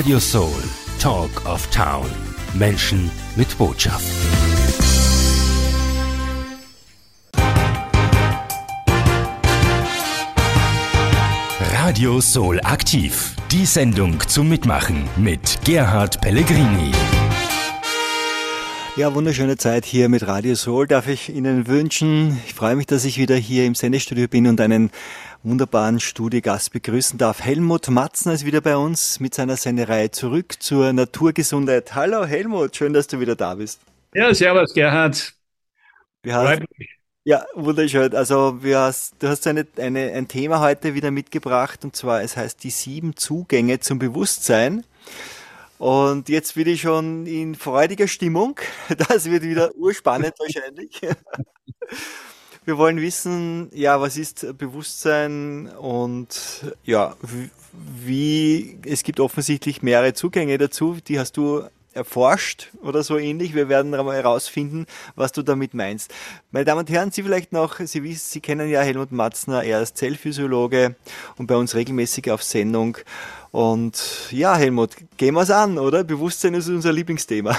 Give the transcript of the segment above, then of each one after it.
Radio Soul, Talk of Town. Menschen mit Botschaft. Radio Soul aktiv. Die Sendung zum Mitmachen mit Gerhard Pellegrini. Ja, wunderschöne Zeit hier mit Radio Soul darf ich Ihnen wünschen. Ich freue mich, dass ich wieder hier im Sendestudio bin und einen wunderbaren Studiogast begrüßen darf. Helmut Matzner ist wieder bei uns mit seiner Senderei zurück zur Naturgesundheit. Hallo Helmut, schön, dass du wieder da bist. Ja, servus Gerhard. Hast, ja, wunderschön. Also hast, du hast eine, eine, ein Thema heute wieder mitgebracht und zwar es heißt die sieben Zugänge zum Bewusstsein. Und jetzt bin ich schon in freudiger Stimmung. Das wird wieder urspannend wahrscheinlich. Wir wollen wissen, ja, was ist Bewusstsein und ja, wie, es gibt offensichtlich mehrere Zugänge dazu, die hast du erforscht oder so ähnlich. Wir werden mal herausfinden, was du damit meinst. Meine Damen und Herren, Sie vielleicht noch, Sie wissen, Sie kennen ja Helmut Matzner, er ist Zellphysiologe und bei uns regelmäßig auf Sendung. Und ja, Helmut, gehen wir es an, oder? Bewusstsein ist unser Lieblingsthema.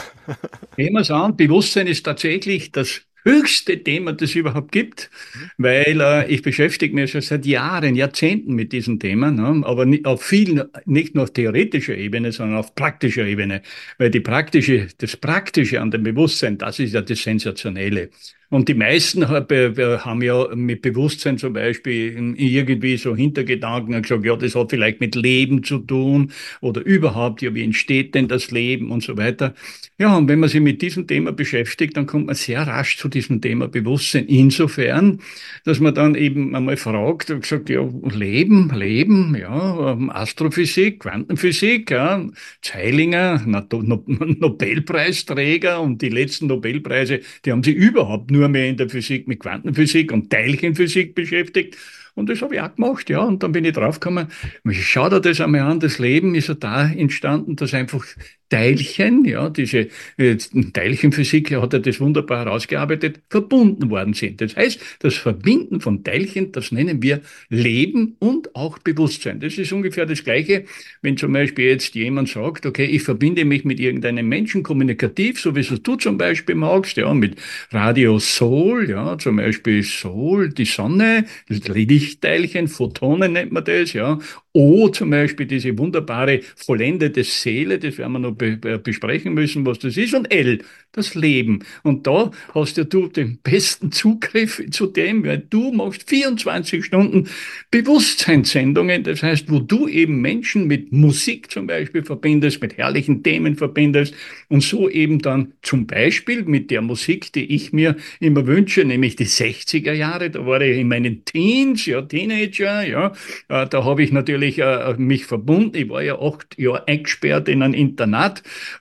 Gehen wir es an. Bewusstsein ist tatsächlich das höchste Thema, das es überhaupt gibt, weil äh, ich beschäftige mich schon seit Jahren, Jahrzehnten mit diesem Thema, ne? aber nicht, auf vielen, nicht nur auf theoretischer Ebene, sondern auf praktischer Ebene, weil die praktische, das Praktische an dem Bewusstsein, das ist ja das Sensationelle. Und die meisten haben ja mit Bewusstsein zum Beispiel irgendwie so Hintergedanken gesagt, ja, das hat vielleicht mit Leben zu tun oder überhaupt, ja, wie entsteht denn das Leben und so weiter. Ja, und wenn man sich mit diesem Thema beschäftigt, dann kommt man sehr rasch zu diesem Thema Bewusstsein. Insofern, dass man dann eben einmal fragt und gesagt, ja, Leben, Leben, ja, ähm, Astrophysik, Quantenphysik, ja, Zeilinger, Nobelpreisträger und die letzten Nobelpreise, die haben sie überhaupt nur nur mehr in der Physik mit Quantenphysik und Teilchenphysik beschäftigt. Und das habe ich auch gemacht, ja. Und dann bin ich draufgekommen, schau dir das einmal an, das Leben ist ja da entstanden, dass einfach Teilchen, ja, diese äh, Teilchenphysik hat ja das wunderbar herausgearbeitet, verbunden worden sind. Das heißt, das Verbinden von Teilchen, das nennen wir Leben und auch Bewusstsein. Das ist ungefähr das Gleiche, wenn zum Beispiel jetzt jemand sagt, okay, ich verbinde mich mit irgendeinem Menschen kommunikativ, so wie es du zum Beispiel magst, ja, mit Radio Soul, ja, zum Beispiel Soul, die Sonne, Lichtteilchen, Photonen nennt man das, ja, O zum Beispiel diese wunderbare vollendete Seele, das werden wir noch be besprechen müssen, was das ist. Und L, das Leben. Und da hast ja du den besten Zugriff zu dem, weil du machst 24 Stunden Bewusstseinssendungen. Das heißt, wo du eben Menschen mit Musik zum Beispiel verbindest, mit herrlichen Themen verbindest und so eben dann zum Beispiel mit der Musik, die ich mir immer wünsche, nämlich die 60er Jahre, da war ich in meinen Teens, ja, Teenager, ja, äh, da habe ich natürlich äh, mich verbunden. Ich war ja acht Jahre eingesperrt in ein Internat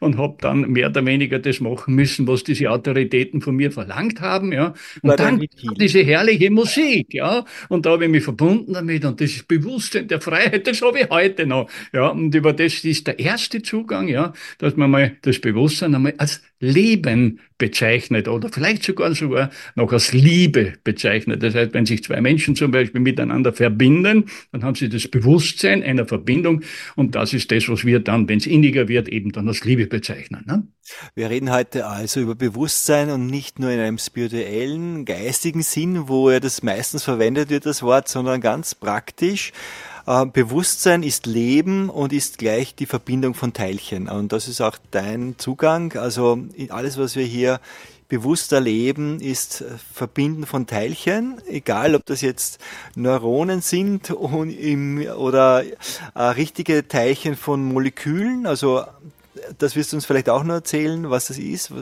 und habe dann mehr oder weniger das machen müssen, was diese Autoritäten von mir verlangt haben. Ja. Und dann diese herrliche Musik, ja. Und da habe ich mich verbunden damit und das Bewusstsein der Freiheit, das habe ich heute noch. Ja. Und über das ist der erste Zugang, ja, dass man mal das Bewusstsein einmal als Leben bezeichnet oder vielleicht sogar sogar noch als Liebe bezeichnet. Das heißt, wenn sich zwei Menschen zum Beispiel miteinander verbinden, dann haben sie das Bewusstsein einer Verbindung und das ist das, was wir dann, wenn es inniger wird, eben dann als Liebe bezeichnen. Ne? Wir reden heute also über Bewusstsein und nicht nur in einem spirituellen, geistigen Sinn, wo ja das meistens verwendet wird, das Wort, sondern ganz praktisch. Äh, Bewusstsein ist Leben und ist gleich die Verbindung von Teilchen. Und das ist auch dein Zugang. Also alles, was wir hier bewusst erleben, ist Verbinden von Teilchen, egal ob das jetzt Neuronen sind oder äh, richtige Teilchen von Molekülen, also das wirst du uns vielleicht auch noch erzählen, was das ist.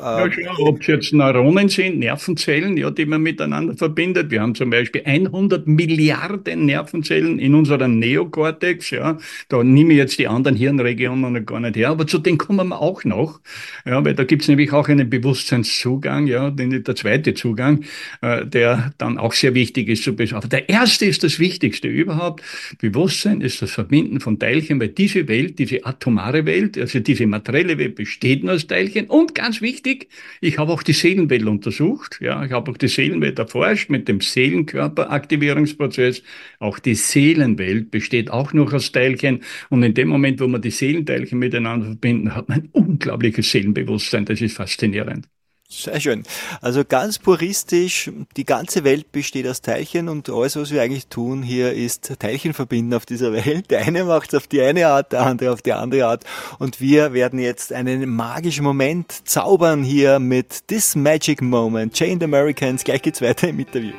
Ja, klar, ob es jetzt Neuronen sind, Nervenzellen, ja, die man miteinander verbindet. Wir haben zum Beispiel 100 Milliarden Nervenzellen in unserem Neokortex. Ja. Da nehme ich jetzt die anderen Hirnregionen gar nicht her, aber zu denen kommen wir auch noch. Ja, weil da gibt es nämlich auch einen Bewusstseinszugang, ja, den, der zweite Zugang, äh, der dann auch sehr wichtig ist zu beschaffen. Der erste ist das Wichtigste überhaupt. Bewusstsein ist das Verbinden von Teilchen, weil diese Welt, diese atomare Welt, also die diese materielle Welt besteht nur aus Teilchen. Und ganz wichtig, ich habe auch die Seelenwelt untersucht. Ja, ich habe auch die Seelenwelt erforscht mit dem Seelenkörperaktivierungsprozess. Auch die Seelenwelt besteht auch noch aus Teilchen. Und in dem Moment, wo man die Seelenteilchen miteinander verbinden, hat man ein unglaubliches Seelenbewusstsein. Das ist faszinierend. Sehr schön. Also ganz puristisch, die ganze Welt besteht aus Teilchen und alles, was wir eigentlich tun hier, ist Teilchen verbinden auf dieser Welt. Der eine macht es auf die eine Art, der andere auf die andere Art. Und wir werden jetzt einen magischen Moment zaubern hier mit This Magic Moment. Chained Americans. Gleich geht's weiter im Interview.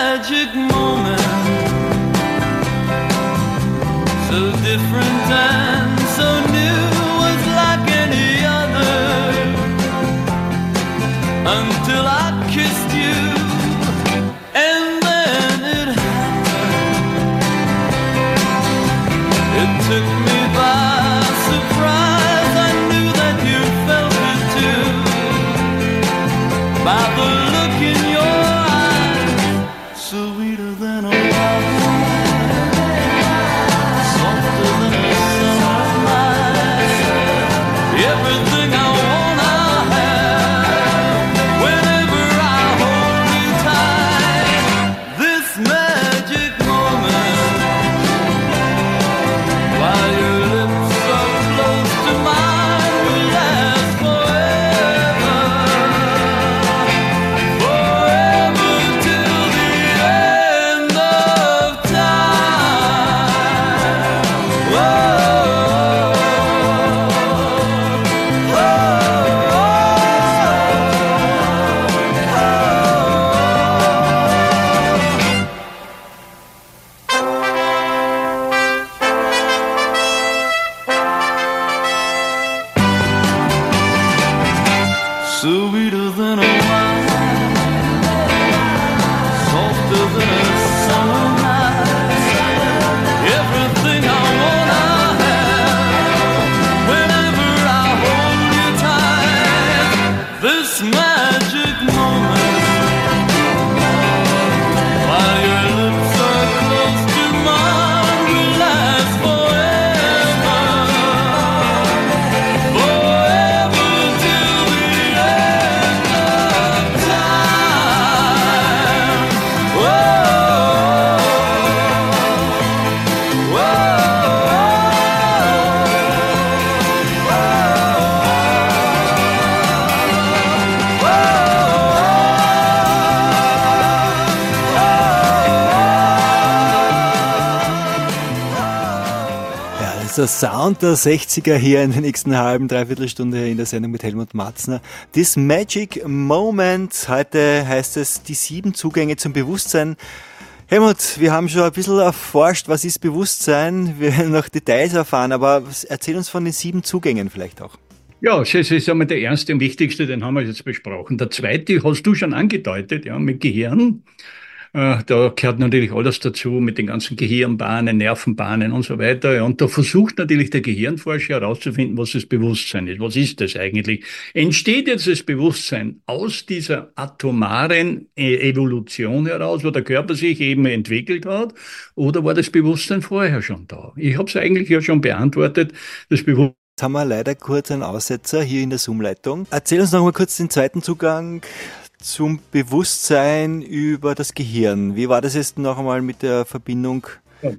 Magic moment. So different and sweeter than I der Sound der 60er hier in der nächsten halben, dreiviertel Stunde in der Sendung mit Helmut Matzner. This Magic Moment. Heute heißt es die sieben Zugänge zum Bewusstsein. Helmut, wir haben schon ein bisschen erforscht, was ist Bewusstsein. Wir werden noch Details erfahren, aber erzähl uns von den sieben Zugängen vielleicht auch. Ja, das ist einmal der erste und wichtigste, den haben wir jetzt besprochen. Der zweite hast du schon angedeutet, ja, mit Gehirn. Äh, da gehört natürlich alles dazu mit den ganzen Gehirnbahnen, Nervenbahnen und so weiter. Und da versucht natürlich der Gehirnforscher herauszufinden, was das Bewusstsein ist. Was ist das eigentlich? Entsteht jetzt das Bewusstsein aus dieser atomaren e-, Evolution heraus, wo der Körper sich eben entwickelt hat, oder war das Bewusstsein vorher schon da? Ich habe es eigentlich ja schon beantwortet. Das Bewusstsein Jetzt haben wir leider kurz einen Aussetzer hier in der Zoom-Leitung. Erzähl uns noch mal kurz den zweiten Zugang zum Bewusstsein über das Gehirn. Wie war das jetzt noch einmal mit der Verbindung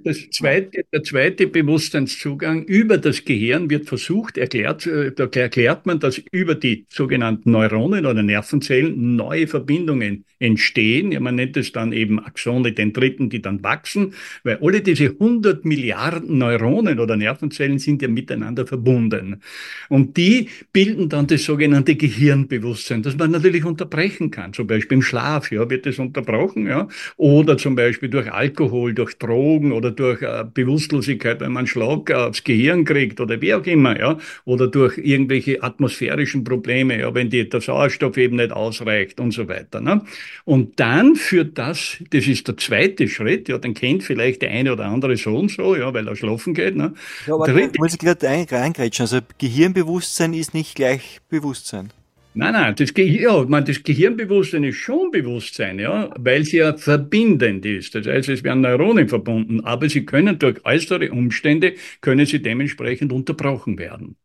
das zweite, der zweite Bewusstseinszugang über das Gehirn wird versucht, erklärt, äh, da erklärt man, dass über die sogenannten Neuronen oder Nervenzellen neue Verbindungen entstehen. Ja, man nennt es dann eben Axone Dendriten, die dann wachsen, weil alle diese 100 Milliarden Neuronen oder Nervenzellen sind ja miteinander verbunden. Und die bilden dann das sogenannte Gehirnbewusstsein, das man natürlich unterbrechen kann. Zum Beispiel im Schlaf, ja, wird es unterbrochen, ja, oder zum Beispiel durch Alkohol, durch Drogen, Drogen oder durch äh, Bewusstlosigkeit, wenn man einen Schlag aufs Gehirn kriegt oder wie auch immer, ja, oder durch irgendwelche atmosphärischen Probleme, ja, wenn die, der Sauerstoff eben nicht ausreicht und so weiter. Ne? Und dann führt das, das ist der zweite Schritt, ja, den kennt vielleicht der eine oder andere so und so, ja, weil er schlafen geht. Ne? Ja, aber Dritte, muss ich gerade reingrätschen, also Gehirnbewusstsein ist nicht gleich Bewusstsein. Nein, nein, das, Ge ja, man, das Gehirnbewusstsein ist schon Bewusstsein, ja, weil sie ja verbindend ist. Das heißt, es werden Neuronen verbunden, aber sie können durch äußere Umstände, können sie dementsprechend unterbrochen werden.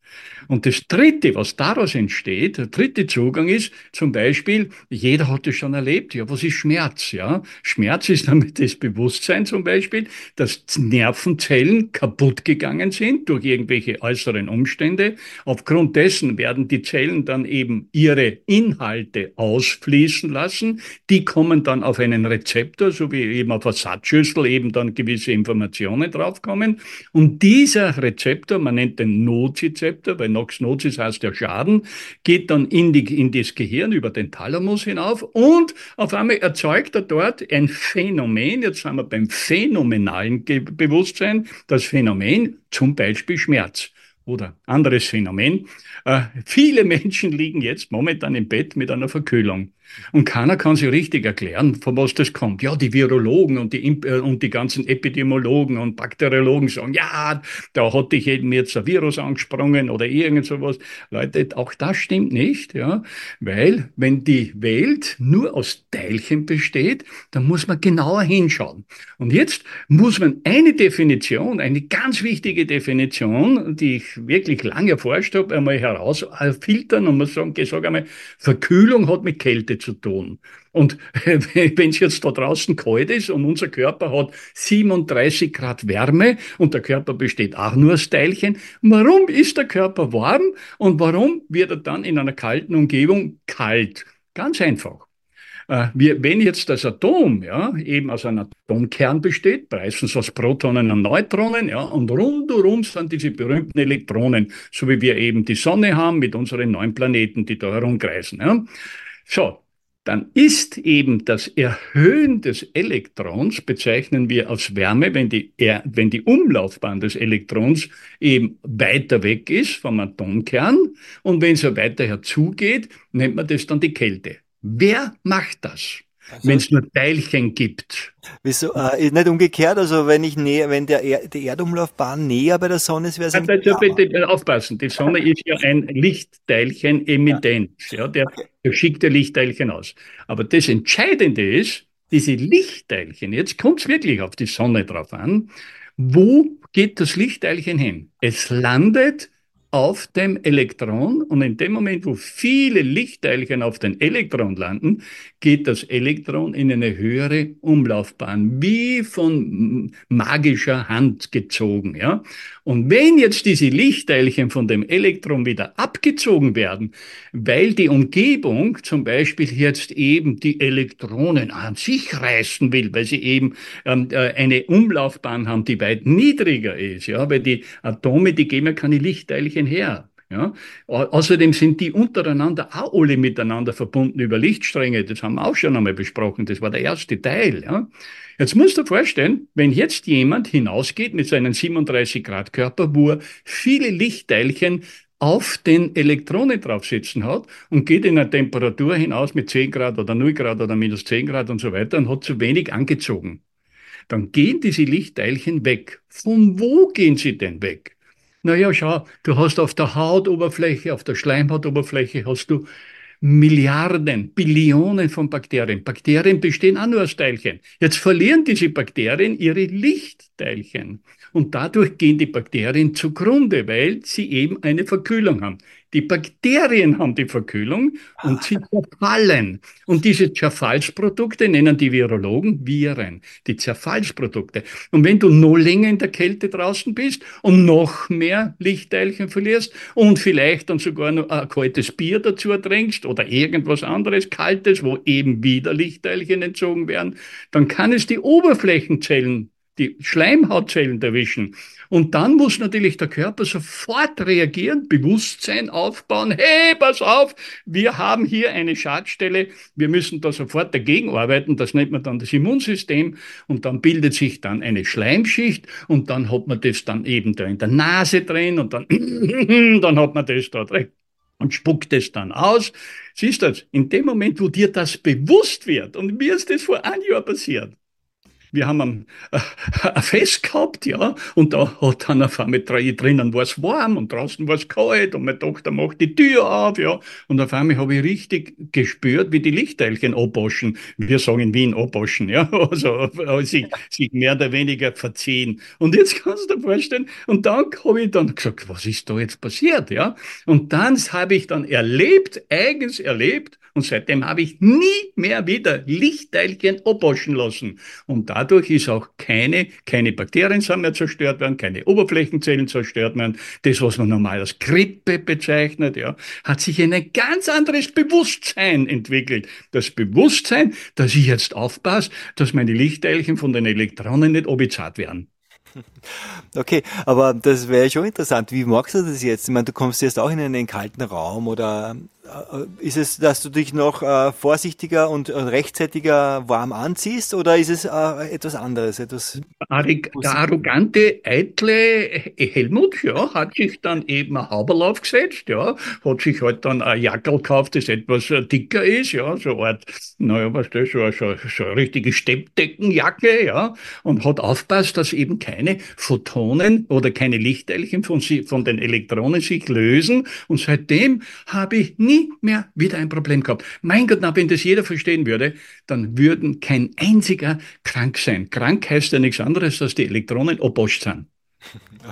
Und das Dritte, was daraus entsteht, der dritte Zugang ist zum Beispiel, jeder hat es schon erlebt, ja, was ist Schmerz? Ja? Schmerz ist damit das Bewusstsein zum Beispiel, dass Nervenzellen kaputt gegangen sind durch irgendwelche äußeren Umstände. Aufgrund dessen werden die Zellen dann eben ihre Inhalte ausfließen lassen. Die kommen dann auf einen Rezeptor, so wie eben auf eine Satzschüssel eben dann gewisse Informationen draufkommen. Und dieser Rezeptor, man nennt den Nozizeptor, weil Nox Nocis heißt der Schaden, geht dann in, die, in das Gehirn über den Thalamus hinauf und auf einmal erzeugt er dort ein Phänomen, jetzt sind wir beim phänomenalen Bewusstsein, das Phänomen zum Beispiel Schmerz oder anderes Phänomen. Äh, viele Menschen liegen jetzt momentan im Bett mit einer Verkühlung. Und keiner kann sich richtig erklären, von was das kommt. Ja, die Virologen und die, äh, und die ganzen Epidemiologen und Bakteriologen sagen, ja, da hat dich eben jetzt ein Virus angesprungen oder irgend sowas. Leute, auch das stimmt nicht, ja, weil wenn die Welt nur aus Teilchen besteht, dann muss man genauer hinschauen. Und jetzt muss man eine Definition, eine ganz wichtige Definition, die ich wirklich lange erforscht habe, einmal herausfiltern und man sagen, ich sage einmal, Verkühlung hat mit Kälte zu tun. Und wenn es jetzt da draußen kalt ist und unser Körper hat 37 Grad Wärme und der Körper besteht auch nur aus Teilchen, warum ist der Körper warm und warum wird er dann in einer kalten Umgebung kalt? Ganz einfach. Äh, wenn jetzt das Atom ja, eben aus einem Atomkern besteht, meistens aus Protonen und Neutronen, ja, und rundherum sind diese berühmten Elektronen, so wie wir eben die Sonne haben mit unseren neun Planeten, die da herumkreisen. Ja. So, dann ist eben das Erhöhen des Elektrons, bezeichnen wir als Wärme, wenn die, wenn die Umlaufbahn des Elektrons eben weiter weg ist vom Atomkern und wenn es ja weiter herzugeht, nennt man das dann die Kälte. Wer macht das? Also, wenn es nur Teilchen gibt. Wieso? Äh, nicht umgekehrt, also wenn ich näher, wenn der er die Erdumlaufbahn näher bei der Sonne ist, wäre es. Also bitte aufpassen. Die Sonne ist ja ein Lichtteilchen emittent. Ja. ja der, okay. Schickt ja Lichtteilchen aus. Aber das Entscheidende ist, diese Lichtteilchen, jetzt kommt es wirklich auf die Sonne drauf an, wo geht das Lichtteilchen hin? Es landet auf dem Elektron und in dem Moment, wo viele Lichtteilchen auf den Elektron landen, geht das Elektron in eine höhere Umlaufbahn, wie von magischer Hand gezogen, ja. Und wenn jetzt diese Lichtteilchen von dem Elektron wieder abgezogen werden, weil die Umgebung zum Beispiel jetzt eben die Elektronen an sich reißen will, weil sie eben ähm, äh, eine Umlaufbahn haben, die weit niedriger ist, ja, weil die Atome, die geben ja keine Lichtteilchen her. Ja? Außerdem sind die untereinander auch alle miteinander verbunden über Lichtstränge. Das haben wir auch schon einmal besprochen. Das war der erste Teil. Ja? Jetzt musst du dir vorstellen, wenn jetzt jemand hinausgeht mit seinem 37 Grad Körper, wo er viele Lichtteilchen auf den Elektronen drauf sitzen hat und geht in eine Temperatur hinaus mit 10 Grad oder 0 Grad oder minus 10 Grad und so weiter und hat zu wenig angezogen. Dann gehen diese Lichtteilchen weg. Von wo gehen sie denn weg? Naja, schau, du hast auf der Hautoberfläche, auf der Schleimhautoberfläche hast du Milliarden, Billionen von Bakterien. Bakterien bestehen auch nur aus Teilchen. Jetzt verlieren diese Bakterien ihre Lichtteilchen. Und dadurch gehen die Bakterien zugrunde, weil sie eben eine Verkühlung haben. Die Bakterien haben die Verkühlung und sie zerfallen. Und diese Zerfallsprodukte nennen die Virologen Viren, die Zerfallsprodukte. Und wenn du noch länger in der Kälte draußen bist und noch mehr Lichtteilchen verlierst und vielleicht dann sogar noch ein kaltes Bier dazu trinkst oder irgendwas anderes Kaltes, wo eben wieder Lichtteilchen entzogen werden, dann kann es die Oberflächenzellen die Schleimhautzellen erwischen. Und dann muss natürlich der Körper sofort reagieren, Bewusstsein aufbauen. Hey, pass auf, wir haben hier eine Schadstelle. Wir müssen da sofort dagegen arbeiten. Das nennt man dann das Immunsystem. Und dann bildet sich dann eine Schleimschicht. Und dann hat man das dann eben da in der Nase drin. Und dann, dann hat man das da drin und spuckt es dann aus. Siehst du, in dem Moment, wo dir das bewusst wird, und mir ist das vor einem Jahr passiert, wir haben ein, ein Fest gehabt, ja, und da hat dann auf einmal drinnen war es warm und draußen war es kalt und meine Tochter macht die Tür auf, ja, und auf einmal habe ich richtig gespürt, wie die Lichtteilchen abwaschen. Wir sagen in Wien abwaschen, ja, also, sich, sich mehr oder weniger verziehen. Und jetzt kannst du dir vorstellen, und dann habe ich dann gesagt, was ist da jetzt passiert, ja, und dann habe ich dann erlebt, eigens erlebt, und seitdem habe ich nie mehr wieder Lichtteilchen abwaschen lassen. Und dadurch ist auch keine, keine Bakterien sind mehr zerstört werden, keine Oberflächenzellen zerstört werden. Das, was man normal als Grippe bezeichnet, ja, hat sich ein ganz anderes Bewusstsein entwickelt. Das Bewusstsein, dass ich jetzt aufpasse, dass meine Lichtteilchen von den Elektronen nicht obizat werden. Okay, aber das wäre schon interessant. Wie magst du das jetzt? Ich meine, du kommst jetzt auch in einen kalten Raum oder äh, ist es, dass du dich noch äh, vorsichtiger und äh, rechtzeitiger warm anziehst oder ist es etwas anderes? Etwas der arrogante, eitle Helmut ja, hat sich dann eben ein Haberl aufgesetzt, ja, hat sich halt dann ein Jackel gekauft, das etwas äh, dicker ist, ja, so eine Art, naja, was das, so, so, so eine richtige Steppdeckenjacke, ja, und hat aufpasst, dass eben keine Photonen oder keine Lichtteilchen von, von den Elektronen sich lösen und seitdem habe ich nie nie mehr wieder ein Problem gehabt. Mein Gott, na, wenn das jeder verstehen würde, dann würden kein einziger krank sein. Krank heißt ja nichts anderes, dass die Elektronen obost sind.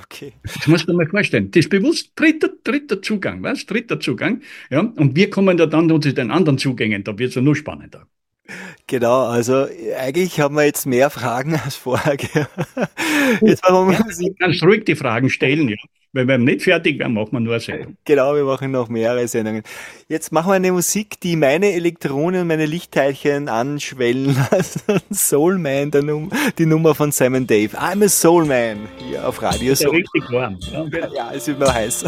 Okay. Das muss man mal vorstellen. Das ist bewusst dritter, dritter Zugang, was? Dritter Zugang. Ja, und wir kommen da dann zu den anderen Zugängen, da wird es ja nur spannender. Genau, also eigentlich haben wir jetzt mehr Fragen als vorher. Jetzt warum ja, Sie kannst ruhig die Fragen stellen, ja. Wenn wir nicht fertig werden, machen wir nur eine Sendung. Genau, wir machen noch mehrere Sendungen. Jetzt machen wir eine Musik, die meine Elektronen, meine Lichtteilchen anschwellen lassen. Soul Man, Num die Nummer von Simon Dave. I'm a Soul Man, hier auf Radio Soul. Ist ja richtig warm. Ja, ja es wird immer heiß.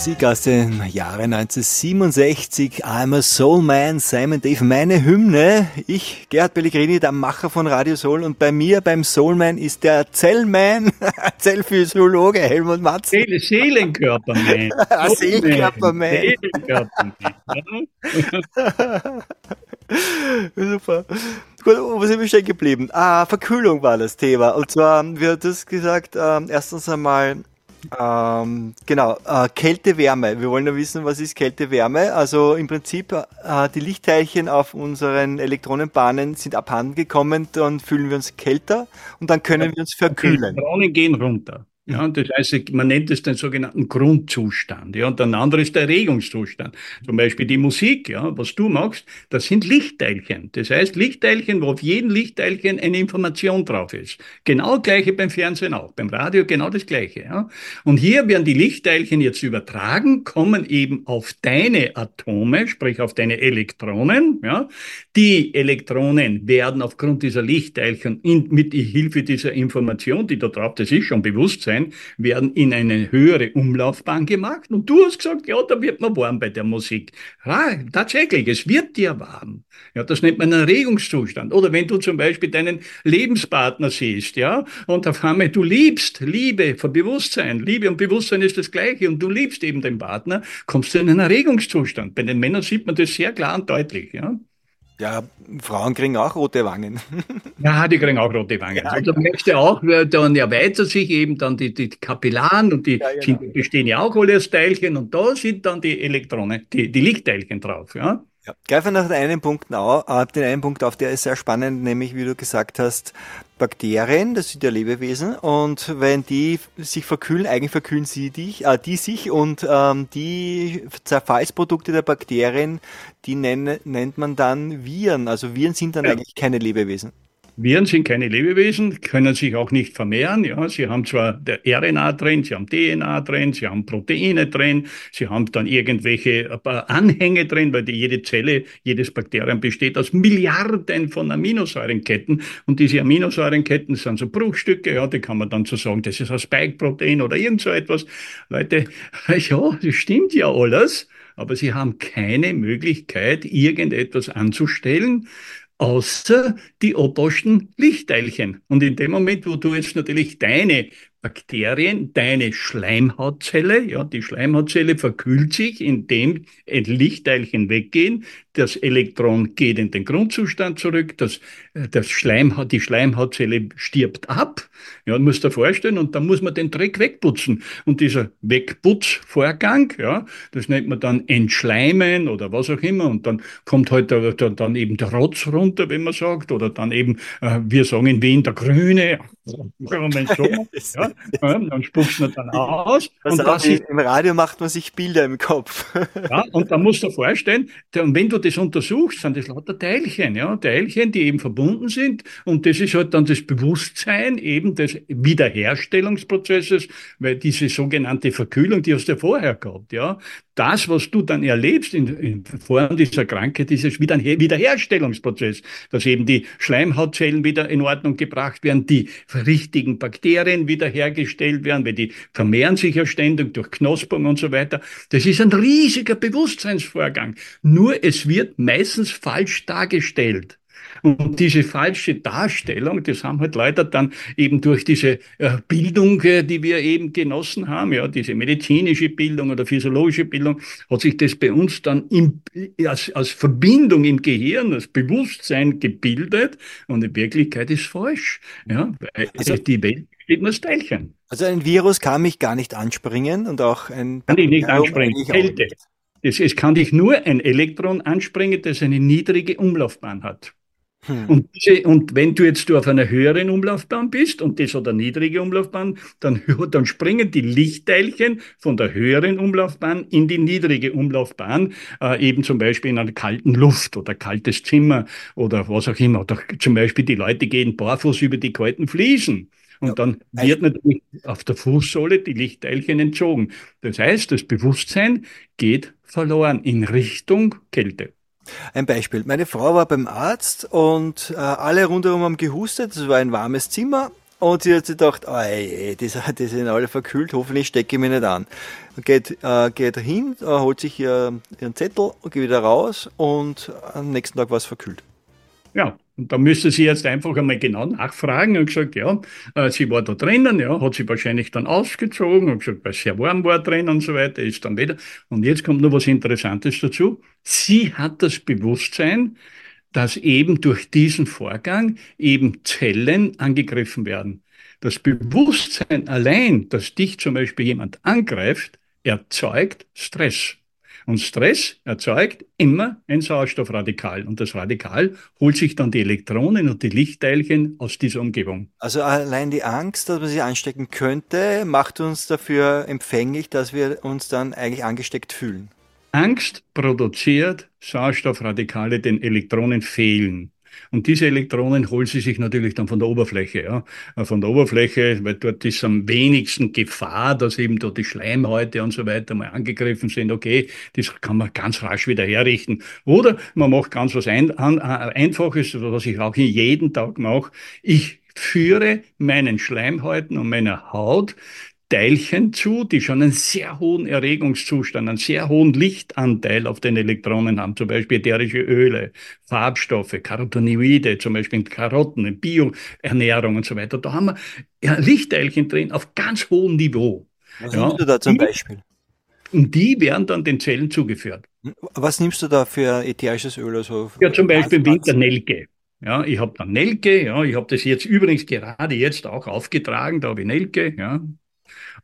Musik aus den Jahren 1967. I'm a Soul Man, Simon Dave, meine Hymne. Ich, Gerhard Pellegrini, der Macher von Radio Soul und bei mir beim Soulman ist der Zellman, Zellphysiologe Helmut Matz. Seele, Seelenkörperman. Seelenkörperman. Seelenkörperman. Super. Gut, wo sind wir stehen geblieben? Ah, Verkühlung war das Thema. Und zwar, wir hat das gesagt, äh, erstens einmal Ähm, genau, äh, Kälte-Wärme. Wir wollen nur wissen, was ist Kälte-Wärme. Also im Prinzip, äh, die Lichtteilchen auf unseren Elektronenbahnen sind abhanden gekommen, dann fühlen wir uns kälter und dann können wir uns verkühlen. Die Elektronen gehen runter. Ja, das heißt, man nennt es den sogenannten Grundzustand. Ja, und dann andere ist der Erregungszustand. Zum Beispiel die Musik, ja, was du machst, das sind Lichtteilchen. Das heißt, Lichtteilchen, wo auf jedem Lichtteilchen eine Information drauf ist. Genau gleiche beim Fernsehen auch, beim Radio genau das gleiche. Ja. Und hier werden die Lichtteilchen jetzt übertragen, kommen eben auf deine Atome, sprich auf deine Elektronen. Ja. Die Elektronen werden aufgrund dieser Lichtteilchen in, mit Hilfe dieser Information, die da drauf, das ist schon Bewusstsein, sein, werden in eine höhere Umlaufbahn gemacht. Und du hast gesagt, ja, da wird man warm bei der Musik. Ja, tatsächlich, es wird dir warm. Ja, das nennt man einen Erregungszustand. Oder wenn du zum Beispiel deinen Lebenspartner siehst, ja, und auf einmal du liebst, Liebe, Bewusstsein, Liebe und Bewusstsein ist das Gleiche und du liebst eben den Partner, kommst du in einen Erregungszustand. Bei den Männern sieht man das sehr klar und deutlich, ja. Ja, Frauen kriegen auch rote Wangen. Ja, die kriegen auch rote Wangen. Ja, also möchte auch, dann erweitert sich eben dann die, die Kapillaren und die ja, genau. sind, bestehen ja auch alle aus Teilchen und da sind dann die Elektronen, die, die Lichtteilchen drauf. Ja? Ja, greifen nach einem Punkt auf, äh, den einen Punkt auf, der ist sehr spannend, nämlich wie du gesagt hast, Bakterien, das sind ja Lebewesen, und wenn die sich verkühlen, eigentlich verkühlen sie dich, äh, die sich und ähm, die Zerfallsprodukte der Bakterien, die nenn, nennt man dann Viren. Also Viren sind dann ja. eigentlich keine Lebewesen. Viren sind keine Lebewesen, können sich auch nicht vermehren. Ja, sie haben zwar der RNA drin, sie haben DNA drin, sie haben Proteine drin, sie haben dann irgendwelche Anhänge drin, weil die, jede Zelle, jedes Bakterium besteht aus Milliarden von Aminosäurenketten und diese Aminosäurenketten sind so Bruchstücke, ja, die kann man dann so sagen, das ist ein Spike-Protein oder irgend so etwas. Leute, ja, das stimmt ja alles aber sie haben keine Möglichkeit, irgendetwas anzustellen, außer die obersten Lichtteilchen. Und in dem Moment, wo du jetzt natürlich deine Bakterien, deine Schleimhautzelle, ja, die Schleimhautzelle verkühlt sich, indem Lichtteilchen weggehen, das Elektron geht in den Grundzustand zurück, das, äh, das Schleimhaut, die Schleimhautzelle stirbt ab, ja, musst du dir vorstellen, und dann muss man den Dreck wegputzen. Und dieser Wegputzvorgang, ja, das nennt man dann Entschleimen oder was auch immer, und dann kommt halt dann eben der Rotz runter, wenn man sagt, oder dann eben, äh, wir sagen in Wien der Grüne, ja, dann spuckst du dann aus. Was und das ist, Im Radio macht man sich Bilder im Kopf. ja, und dann musst du dir vorstellen, und wenn du das untersuchst, sind das lauter Teilchen, ja, Teilchen, die eben verbunden sind. Und das ist halt dann das Bewusstsein eben des Wiederherstellungsprozesses, weil diese sogenannte Verkühlung, die hast du ja vorher gehabt, ja. Das, was du dann erlebst in, in Form dieser Krankheit, dieses Wiederherstellungsprozess, dass eben die Schleimhautzellen wieder in Ordnung gebracht werden, die richtigen Bakterien wiederhergestellt werden, weil die vermehren sich ja ständig durch Knospung und so weiter. Das ist ein riesiger Bewusstseinsvorgang. Nur es wird meistens falsch dargestellt. Und diese falsche Darstellung, das haben halt Leute dann eben durch diese äh, Bildung, äh, die wir eben genossen haben, ja, diese medizinische Bildung oder physiologische Bildung, hat sich das bei uns dann im, als, als Verbindung im Gehirn, als Bewusstsein gebildet. Und in Wirklichkeit ist falsch. Ja, weil also, die Welt besteht nur Teilchen. Also ein Virus kann mich gar nicht anspringen und auch ein... Kann ich nicht anspringen, Kälte. Es, es kann dich nur ein Elektron anspringen, das eine niedrige Umlaufbahn hat. Hm. Und, diese, und wenn du jetzt auf einer höheren Umlaufbahn bist und das hat eine niedrige Umlaufbahn, dann, dann springen die Lichtteilchen von der höheren Umlaufbahn in die niedrige Umlaufbahn, äh, eben zum Beispiel in einer kalten Luft oder kaltes Zimmer oder was auch immer. Oder zum Beispiel die Leute gehen barfuß über die kalten Fliesen. Und ja, dann wird natürlich auf der Fußsohle die Lichtteilchen entzogen. Das heißt, das Bewusstsein geht verloren in Richtung Kälte. Ein Beispiel. Meine Frau war beim Arzt und äh, alle rundherum haben gehustet. Es war ein warmes Zimmer. Und sie hat sich gedacht, oh, ey, die, die sind alle verkühlt, hoffentlich stecke ich mich nicht an. Geht, äh, geht hin, äh, holt sich ihr, ihren Zettel und geht wieder raus und am nächsten Tag war es verkühlt. Ja, und da müsste sie jetzt einfach einmal genau nachfragen und gesagt, ja, äh, sie war da drinnen, ja, hat sie wahrscheinlich dann ausgezogen und gesagt, weil es sehr warm war drin und so weiter, ist dann wieder. Und jetzt kommt noch was Interessantes dazu. Sie hat das Bewusstsein, dass eben durch diesen Vorgang eben Zellen angegriffen werden. Das Bewusstsein allein, dass dich zum Beispiel jemand angreift, erzeugt Stress. Und Stress erzeugt immer ein Sauerstoffradikal. Und das Radikal holt sich dann die Elektronen und die Lichtteilchen aus dieser Umgebung. Also allein die Angst, dass man sich anstecken könnte, macht uns dafür empfänglich, dass wir uns dann eigentlich angesteckt fühlen. Angst produziert Sauerstoffradikale, den Elektronen fehlen. Und diese Elektronen holen sie sich natürlich dann von der Oberfläche, ja. Äh, von der Oberfläche, weil dort ist am wenigsten Gefahr, dass eben dort die Schleimhäute und so weiter mal angegriffen sind. Okay, das kann man ganz rasch wieder herrichten. Oder man macht ganz was ein, ein, äh, Einfaches, was ich auch jeden Tag mache. Ich führe meinen Schleimhäuten und meiner Haut Teilchen zu, die schon einen sehr hohen Erregungszustand, einen sehr hohen Lichtanteil auf den Elektronen haben, zum Beispiel ätherische Öle, Farbstoffe, Carotinoide, zum Beispiel in Karotten, in Bioernährung und so weiter. Da haben wir Lichtteilchen drin auf ganz hohem Niveau. Was ja, nimmst du da zum Beispiel? Und die werden dann den Zellen zugeführt. Was nimmst du da für ätherisches Öl? Also ja, zum Beispiel im Winter Nelke. Ja, ich habe dann Nelke, ja, ich habe das jetzt übrigens gerade jetzt auch aufgetragen, da habe ich Nelke, ja,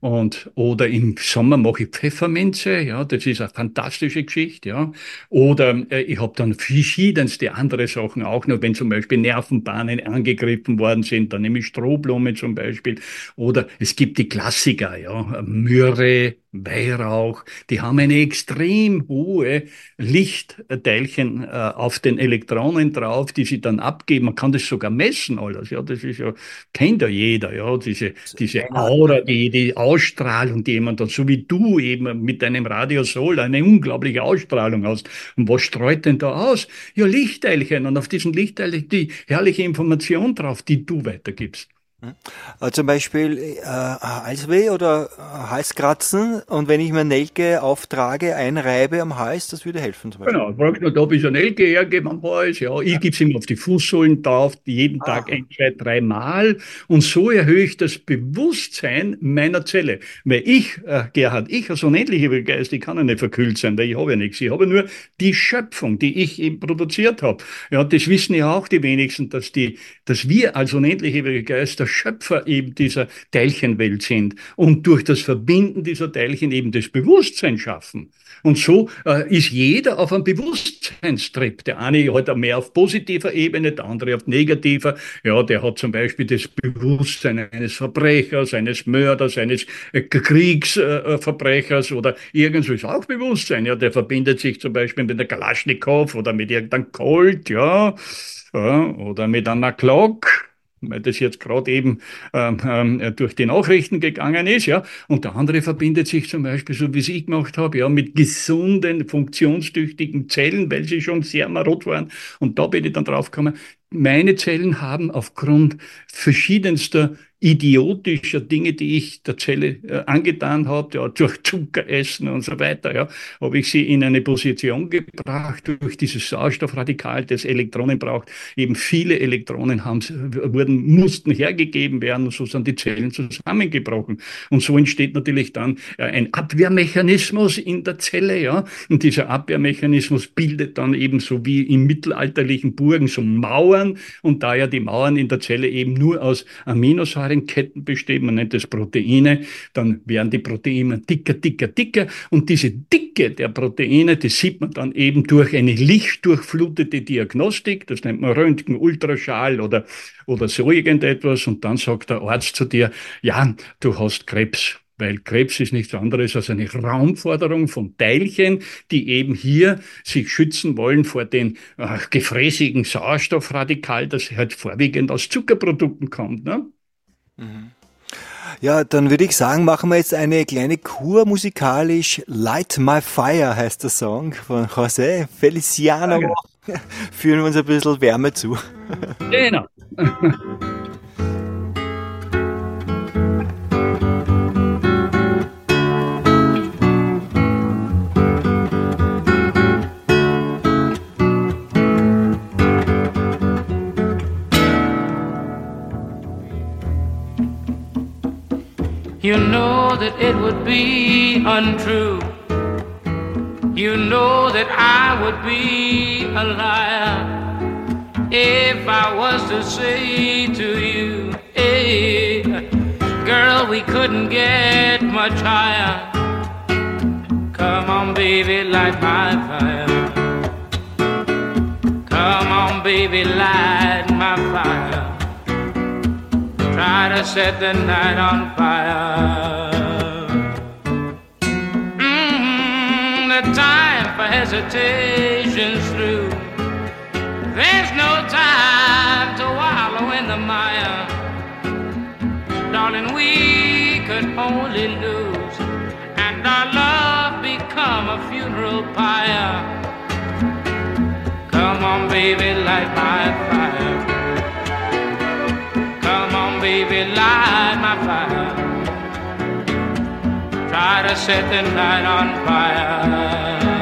und, oder im Sommer mache ich Pfefferminze, ja, das ist eine fantastische Geschichte, ja. Oder äh, ich habe dann verschiedenste andere Sachen auch noch, wenn zum Beispiel Nervenbahnen angegriffen worden sind, dann nehme ich Strohblume zum Beispiel. Oder es gibt die Klassiker, ja, Myrrhe, Weihrauch, die haben eine extrem hohe Lichtteilchen äh, auf den Elektronen drauf, die sie dann abgeben. Man kann das sogar messen alles. Ja, das ist ja, kennt ja jeder, ja, diese, diese Aura, die, die Ausstrahlung, die jemand hat, so wie du eben mit deinem Radiosol eine unglaubliche Ausstrahlung hast. Und was streut denn da aus? Ja, Lichtteilchen. Und auf diesen Lichtteilchen die herrliche Information drauf, die du weitergibst. Äh, zum Beispiel äh, Halsweh oder äh, Halskratzen und wenn ich mir Nelke auftrage, einreibe am Hals, das würde helfen. Zum Beispiel. Genau, fragt man, da habe ich eine Nelke hergeben am Hals. Ja, ich gebe es immer auf die Fußsohlen drauf, jeden ah. Tag ein, zwei, drei Mal. Und so erhöhe ich das Bewusstsein meiner Zelle. Weil ich, äh, Gerhard, ich als unendlicher Geist, ich kann ja nicht verkühlt sein, weil ich habe ja nichts. Ich habe nur die Schöpfung, die ich eben produziert habe. Ja, das wissen ja auch die wenigsten, dass, die, dass wir als unendlicher Geist der Schöpfer eben dieser Teilchenwelt sind und durch das Verbinden dieser Teilchen eben das Bewusstsein schaffen. Und so äh, ist jeder auf einem Bewusstseinstrip. Der eine hat mehr auf positiver Ebene, der andere auf negativer. Ja, der hat zum Beispiel das Bewusstsein eines Verbrechers, eines Mörders, eines äh, Kriegsverbrechers äh, oder irgendwo ist auch Bewusstsein. Ja, der verbindet sich zum Beispiel mit der Kalaschnikow oder mit irgendeinem Colt, ja, ja oder mit einer Glock weil das jetzt gerade eben ähm, ähm, durch die Nachrichten gegangen ist, ja. Und der andere verbindet sich zum Beispiel, so wie es ich gemacht habe, ja, mit gesunden, funktionstüchtigen Zellen, weil sie schon sehr marot waren. Und da bin ich dann drauf gekommen, meine Zellen haben aufgrund verschiedenster idiotischer Dinge, die ich der Zelle äh, angetan habe, ja, durch Zuckeressen und so weiter, ja, habe ich sie in eine Position gebracht, durch dieses Sauerstoffradikal, das Elektronen braucht. Eben viele Elektronen haben, wurden, mussten hergegeben werden und so sind die Zellen zusammengebrochen. Und so entsteht natürlich dann äh, ein Abwehrmechanismus in der Zelle, ja, und dieser Abwehrmechanismus bildet dann eben so wie im mittelalterlichen Burgen so Mauern und da ja die Mauern in der Zelle eben nur aus Aminosäuren Aminosäurenketten bestehen, man nennt das Proteine, dann werden die Proteine dicker, dicker, dicker und diese Dicke der Proteine, die sieht man dann eben durch eine lichtdurchflutete Diagnostik, das nennt man Röntgen, Ultraschall oder, oder so irgendetwas und dann sagt der Arzt zu dir, ja, du hast Krebs weil Krebs ist nichts anderes als eine Raumforderung von Teilchen, die eben hier sich schützen wollen vor äh, gefräßigen Sauerstoffradikal, das halt vorwiegend aus Zuckerprodukten kommt. Ne? Ja, dann würde ich sagen, machen wir jetzt eine kleine Kur musikalisch. Light My Fire heißt der Song von José Feliciano. Ja, Führen wir uns ein bisschen Wärme zu. Genau. You know that it would be untrue. You know that I would be a liar if I was to say to you, hey, girl, we couldn't get much higher. Come on, baby, light my fire. Come on, baby, light my fire. Try to set the night on fire. Mm, the time for hesitation's through. There's no time to wallow in the mire. Darling, we could only lose, and our love become a funeral pyre. Come on, baby, light my fire. Baby, light my fire. Try to set the night on fire.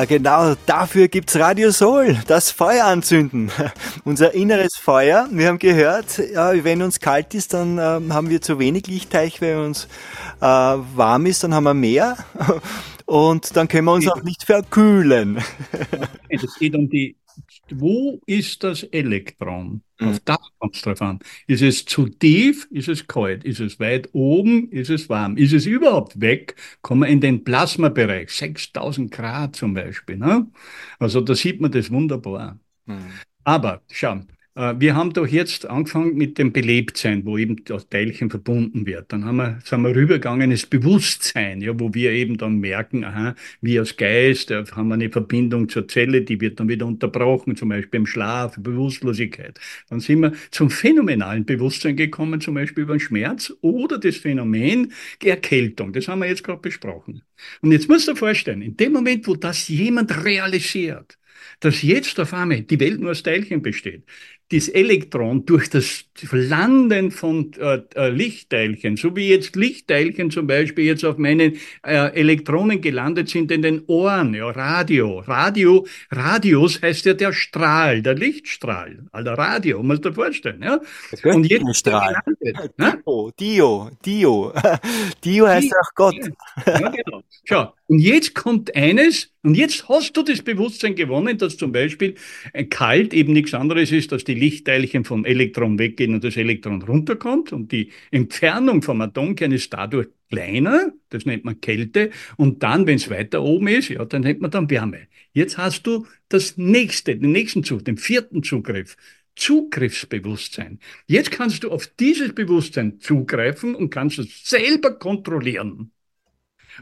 Fire, genau dafür gibt's Radio Soul, das Feuer anzünden. Unser inneres Feuer. Wir haben gehört, ja, wenn uns kalt ist, dann äh, haben wir zu wenig Lichtteich, wenn uns äh, warm ist, dann haben wir mehr. Und dann können wir uns auch nicht verkühlen. Es geht um die wo ist das Elektron? Mhm. Auf das kommt es drauf an. Ist es zu tief? Ist es kalt? Ist es weit oben? Ist es warm? Ist es überhaupt weg? Kommen wir in den Plasmabereich, 6000 Grad zum Beispiel. Ne? Also da sieht man das wunderbar. Mhm. Aber schau, wir haben doch jetzt angefangen mit dem Belebtsein, wo eben das Teilchen verbunden wird. Dann haben wir, sind wir rübergegangen ins Bewusstsein, ja, wo wir eben dann merken, aha, wir als Geist äh, haben wir eine Verbindung zur Zelle, die wird dann wieder unterbrochen, zum Beispiel im Schlaf, Bewusstlosigkeit. Dann sind wir zum phänomenalen Bewusstsein gekommen, zum Beispiel über den Schmerz oder das Phänomen Erkältung. Das haben wir jetzt gerade besprochen. Und jetzt musst du dir vorstellen, in dem Moment, wo das jemand realisiert, dass jetzt auf einmal die Welt nur aus Teilchen besteht, das Elektron durch das Landen von äh, äh, Lichtteilchen, so wie jetzt Lichtteilchen zum Beispiel jetzt auf meinen äh, Elektronen gelandet sind in den Ohren, ja, Radio. Radio, Radius heißt ja der Strahl, der Lichtstrahl, also Radio, muss dir vorstellen, ja. Und jetzt Strahl. Dio, Dio, Dio. Dio heißt auch Gott. Ja, genau. Schau, und jetzt kommt eines, und jetzt hast du das Bewusstsein gewonnen, dass zum Beispiel Kalt eben nichts anderes ist, dass die Lichtteilchen vom Elektron weggehen und das Elektron runterkommt und die Entfernung vom Atomkern ist dadurch kleiner, das nennt man Kälte, und dann, wenn es weiter oben ist, ja, dann nennt man dann Wärme. Jetzt hast du das nächste, den nächsten Zug, den vierten Zugriff. Zugriffsbewusstsein. Jetzt kannst du auf dieses Bewusstsein zugreifen und kannst es selber kontrollieren.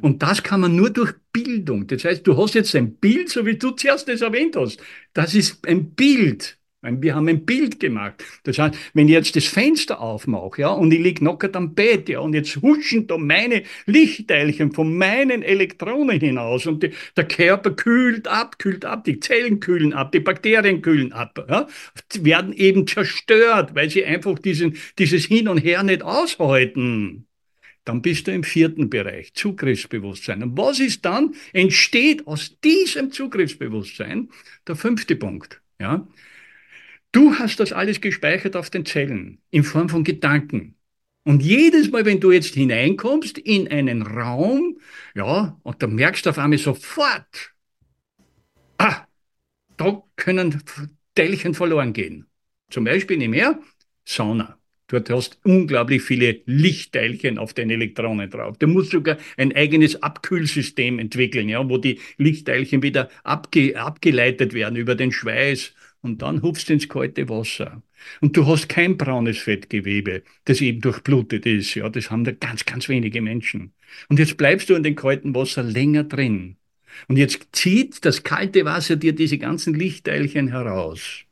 Und das kann man nur durch Bildung. Das heißt, du hast jetzt ein Bild, so wie du zuerst das erwähnt hast. Das ist ein Bild. Wir haben ein Bild gemacht. Das heißt, wenn ich jetzt das Fenster aufmache, ja, und ich liege knockert am Bett, ja, und jetzt huschen da meine Lichtteilchen von meinen Elektronen hinaus und die, der Körper kühlt ab, kühlt ab, die Zellen kühlen ab, die Bakterien kühlen ab, ja, werden eben zerstört, weil sie einfach diesen, dieses Hin und Her nicht aushalten. Dann bist du im vierten Bereich, Zugriffsbewusstsein. Und was ist dann? Entsteht aus diesem Zugriffsbewusstsein der fünfte Punkt, ja. Du hast das alles gespeichert auf den Zellen in Form von Gedanken. Und jedes Mal, wenn du jetzt hineinkommst in einen Raum, ja, und da merkst du auf einmal sofort, ah, da können Teilchen verloren gehen. Zum Beispiel im Meer, Sauna. Dort hast unglaublich viele Lichtteilchen auf den Elektronen drauf. Du musst sogar ein eigenes Abkühlsystem entwickeln, ja, wo die Lichtteilchen wieder abge abgeleitet werden über den Schweiß und dann hupfst du ins kalte Wasser. Und du hast kein braunes Fettgewebe, das eben durchblutet ist. Ja, das haben da ganz, ganz wenige Menschen. Und jetzt bleibst du in dem kalten Wasser länger drin. Und jetzt zieht das kalte Wasser dir diese ganzen Lichtteilchen heraus.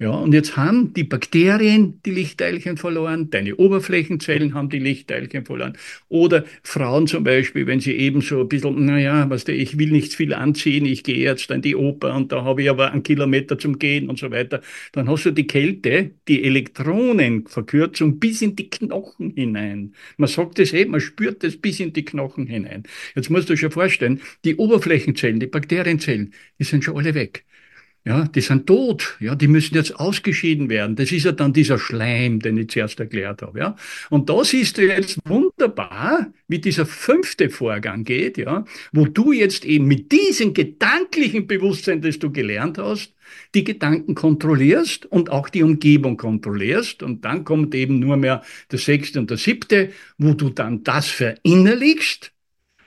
Ja, und jetzt haben die Bakterien die Lichtteilchen verloren, deine Oberflächenzellen haben die Lichtteilchen verloren. Oder Frauen zum Beispiel, wenn sie eben so ein bisschen, naja, was der, ich will nicht viel anziehen, ich gehe jetzt in die Oper und da habe ich aber einen Kilometer zum Gehen und so weiter, dann hast du die Kälte, die Elektronenverkürzung bis in die Knochen hinein. Man sagt es eben, man spürt das bis in die Knochen hinein. Jetzt musst du dir schon vorstellen, die Oberflächenzellen, die Bakterienzellen, die sind schon alle weg. Ja, die sind tot. Ja, die müssen jetzt ausgeschieden werden. Das ist ja dann dieser Schleim, den ich zuerst erklärt habe. Ja, und da siehst du jetzt wunderbar, wie dieser fünfte Vorgang geht. Ja, wo du jetzt eben mit diesem gedanklichen Bewusstsein, das du gelernt hast, die Gedanken kontrollierst und auch die Umgebung kontrollierst. Und dann kommt eben nur mehr der sechste und der siebte, wo du dann das verinnerlichst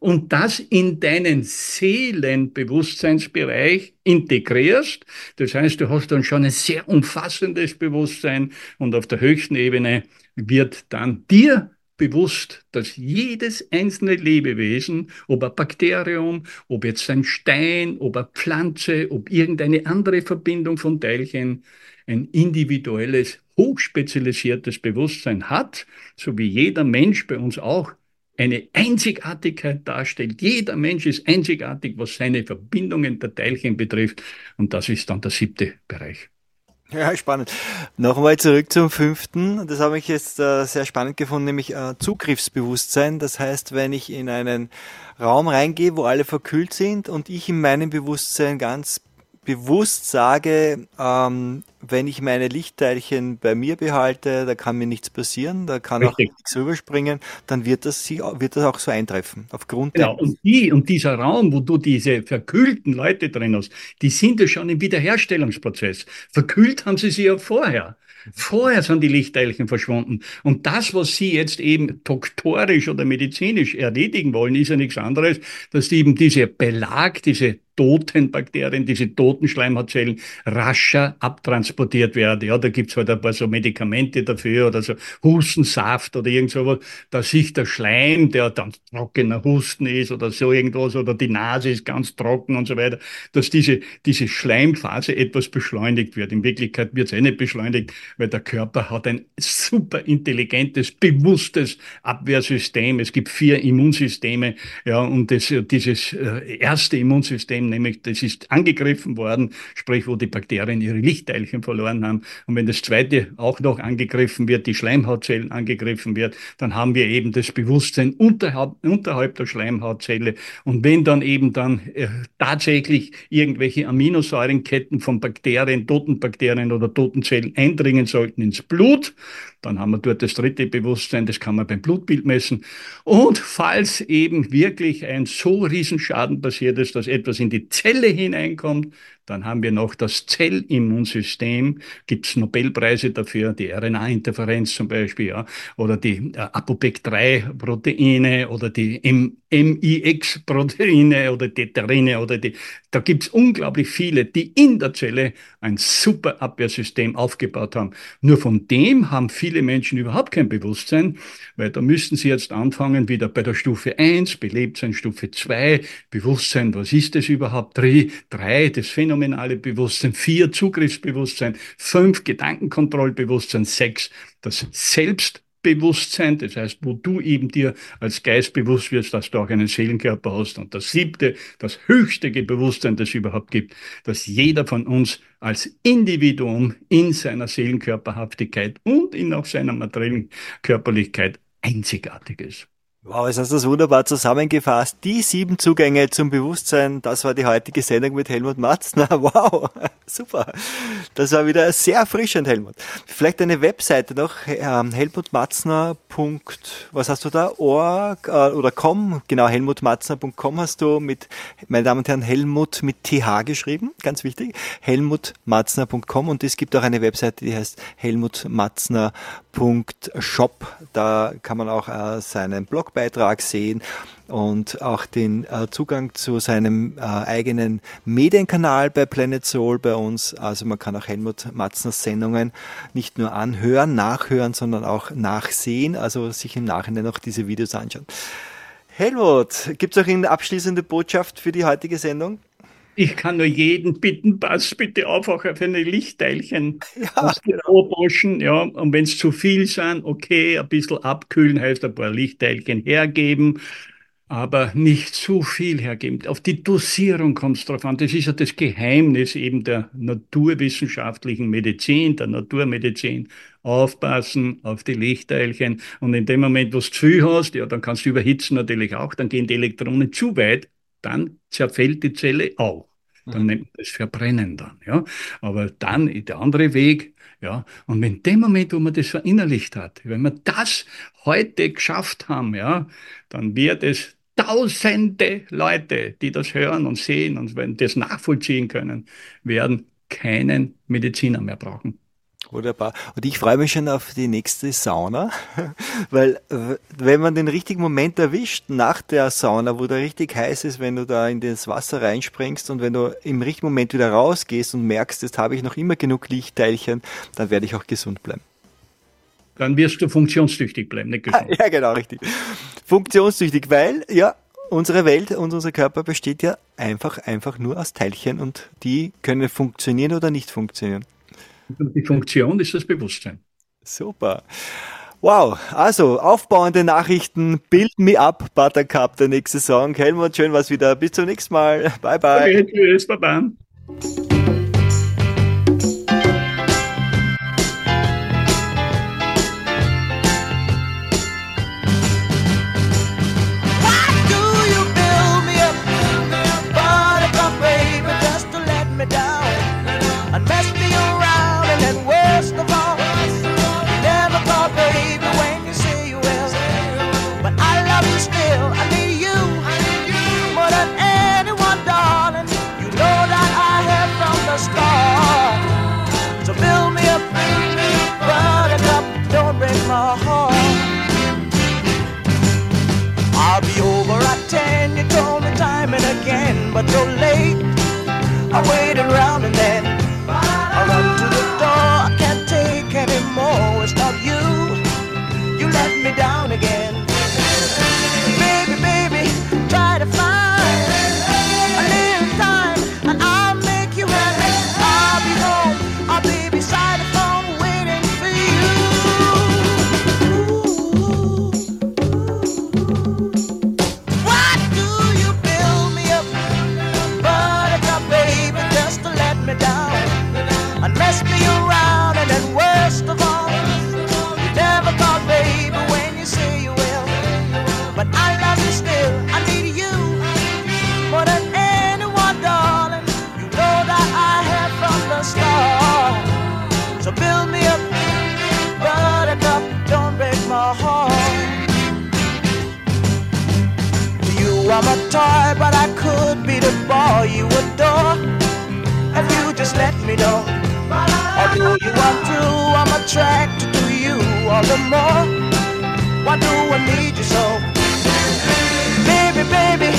und das in deinen Seelenbewusstseinsbereich integrierst. Das heißt, du hast dann schon ein sehr umfassendes Bewusstsein und auf der höchsten Ebene wird dann dir bewusst, dass jedes einzelne Lebewesen, ob ein Bakterium, ob jetzt ein Stein, ob eine Pflanze, ob irgendeine andere Verbindung von Teilchen, ein individuelles, hochspezialisiertes Bewusstsein hat, so wie jeder Mensch bei uns auch eine Einzigartigkeit darstellt. Jeder Mensch ist einzigartig, was seine Verbindungen der Teilchen betrifft. Und das ist dann der siebte Bereich. Ja, spannend. Nochmal zurück zum fünften. Das habe ich jetzt äh, sehr spannend gefunden, nämlich äh, Zugriffsbewusstsein. Das heißt, wenn ich in einen Raum reingehe, wo alle verkühlt sind und ich in meinem Bewusstsein ganz bewusst sage, ähm, wenn ich meine Lichtteilchen bei mir behalte, da kann mir nichts passieren, da kann Richtig. auch nichts rüberspringen, dann wird das, wird das auch so eintreffen. Aufgrund genau, und, die, und dieser Raum, wo du diese verkühlten Leute drin hast, die sind ja schon im Wiederherstellungsprozess. Verkühlt haben sie sie ja vorher. Vorher sind die Lichtteilchen verschwunden. Und das, was Sie jetzt eben doktorisch oder medizinisch erledigen wollen, ist ja nichts anderes, dass eben dieser Belag, diese toten Bakterien, diese toten Schleimhautzellen rascher abtransportiert werden. Ja, da gibt's halt ein paar so Medikamente dafür oder so Hustensaft oder irgend sowas, dass sich der Schleim, der dann trockener Husten ist oder so irgendwas oder die Nase ist ganz trocken und so weiter, dass diese, diese Schleimphase etwas beschleunigt wird. In Wirklichkeit wird's eh nicht beschleunigt, weil der Körper hat ein super intelligentes, bewusstes Abwehrsystem. Es gibt vier Immunsysteme, ja, und das, dieses äh, erste Immunsystem System, nämlich das ist angegriffen worden, sprich wo die Bakterien ihre Lichtteilchen verloren haben. Und wenn das zweite auch noch angegriffen wird, die Schleimhautzellen angegriffen wird, dann haben wir eben das Bewusstsein unterhalb, unterhalb der Schleimhautzelle. Und wenn dann eben dann äh, tatsächlich irgendwelche Aminosäurenketten von Bakterien, toten Bakterien oder toten Zellen eindringen sollten ins Blut, dann haben wir dort das dritte Bewusstsein, das kann man beim Blutbild messen. Und falls eben wirklich ein so Riesenschaden passiert ist, dass etwas in die Zelle hineinkommt, dann haben wir noch das Zellimmunsystem, gibt es Nobelpreise dafür, die RNA-Interferenz zum Beispiel, ja, oder die äh, ApoPEC3-Proteine oder die MIX-Proteine oder die Terrine oder die, da gibt es unglaublich viele, die in der Zelle ein super Abwehrsystem aufgebaut haben. Nur von dem haben viele Menschen überhaupt kein Bewusstsein, weil da müssten sie jetzt anfangen, wieder bei der Stufe 1, Belebtsein Stufe 2, Bewusstsein, was ist das überhaupt, 3, 3 das Phänomen phänomenale Bewusstsein, vier Zugriffsbewusstsein, fünf Gedankenkontrollbewusstsein, sechs das Selbstbewusstsein, das heißt, wo du eben dir als Geist bewusst wirst, dass du auch einen Seelenkörper hast. Und das siebte, das höchste Bewusstsein, das es überhaupt gibt, dass jeder von uns als Individuum in seiner Seelenkörperhaftigkeit und in auch seiner materiellen Körperlichkeit einzigartig ist. Wow, es hast das wunderbar zusammengefasst. Die sieben Zugänge zum Bewusstsein, das war die heutige Sendung mit Helmut Matzner. Wow, super. Das war wieder sehr erfrischend, Helmut. Vielleicht eine Webseite noch, ähm, helmutmatzner. Was hast du da? Org äh, oder com? Genau, helmutmatzner.com hast du mit, meine Damen und Herren, Helmut mit TH geschrieben, ganz wichtig. helmutmatzner.com und es gibt auch eine Webseite, die heißt helmutmatzner.shop. Da kann man auch äh, seinen Blog Blogbeitrag sehen und auch den äh, Zugang zu seinem äh, eigenen Medienkanal bei Planet Soul bei uns. Also man kann auch Helmut Matzners Sendungen nicht nur anhören, nachhören, sondern auch nachsehen, also sich im Nachhinein noch diese Videos anschauen. Helmut, gibt es auch eine abschließende Botschaft für die heutige Sendung? Ich kann nur jeden bitten, pass bitte auf auch auf eine Lichtteilchen. Ja, genau. ja. Und wenn es zu viel sind, okay, ein bisschen abkühlen heißt ein paar Lichtteilchen hergeben, aber nicht zu viel hergeben. Auf die Dosierung kommt es drauf an. Das ist ja das Geheimnis eben der naturwissenschaftlichen Medizin, der Naturmedizin. Aufpassen auf die Lichtteilchen. Und in dem Moment, wo du zu viel hast, ja, dann kannst du überhitzen natürlich auch, dann gehen die Elektronen zu weit, dann zerfällt die Zelle auch. Dann mhm. nennt man das Verbrennen dann, ja. Aber dann der andere Weg, ja. Und in dem Moment, wo man das verinnerlicht hat, wenn wir das heute geschafft haben, ja, dann wird es tausende Leute, die das hören und sehen und wenn das nachvollziehen können, werden keinen Mediziner mehr brauchen. Wunderbar. Und ich freue mich schon auf die nächste Sauna, weil wenn man den richtigen Moment erwischt nach der Sauna, wo der richtig heiß ist, wenn du da in das Wasser reinspringst und wenn du im richtigen Moment wieder rausgehst und merkst, jetzt habe ich noch immer genug Lichtteilchen, dann werde ich auch gesund bleiben. Dann wirst du funktionstüchtig bleiben, nicht gesund. Ja, genau, richtig. Funktionstüchtig, weil, ja, unsere Welt und unser Körper besteht ja einfach, einfach nur aus Teilchen und die können funktionieren oder nicht funktionieren. Die Funktion ist das Bewusstsein. Super. Wow, also aufbauende Nachrichten, Build Me Up, Buttercup, der nächste Song. Helmut, schön was wieder. Bis zum nächsten Mal. Bye, bye. Okay, tschüss, bye, bye. My toy, but I could be the boy you adore. If you just let me know. Although you are true, I'm attracted to you all the more. Why do I need you so? Baby, baby,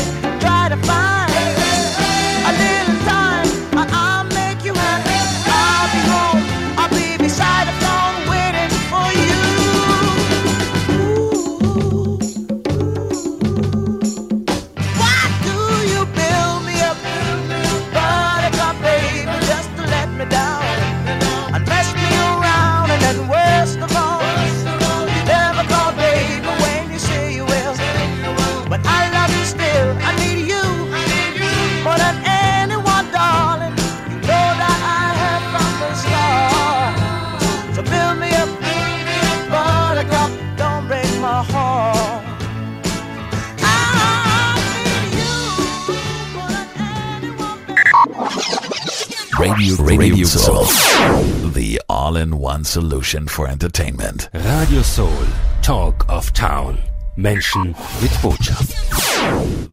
Radio, Radio Soul. The all-in-one solution for entertainment. Radio Soul. Talk of Town. Menschen mit Botschaft.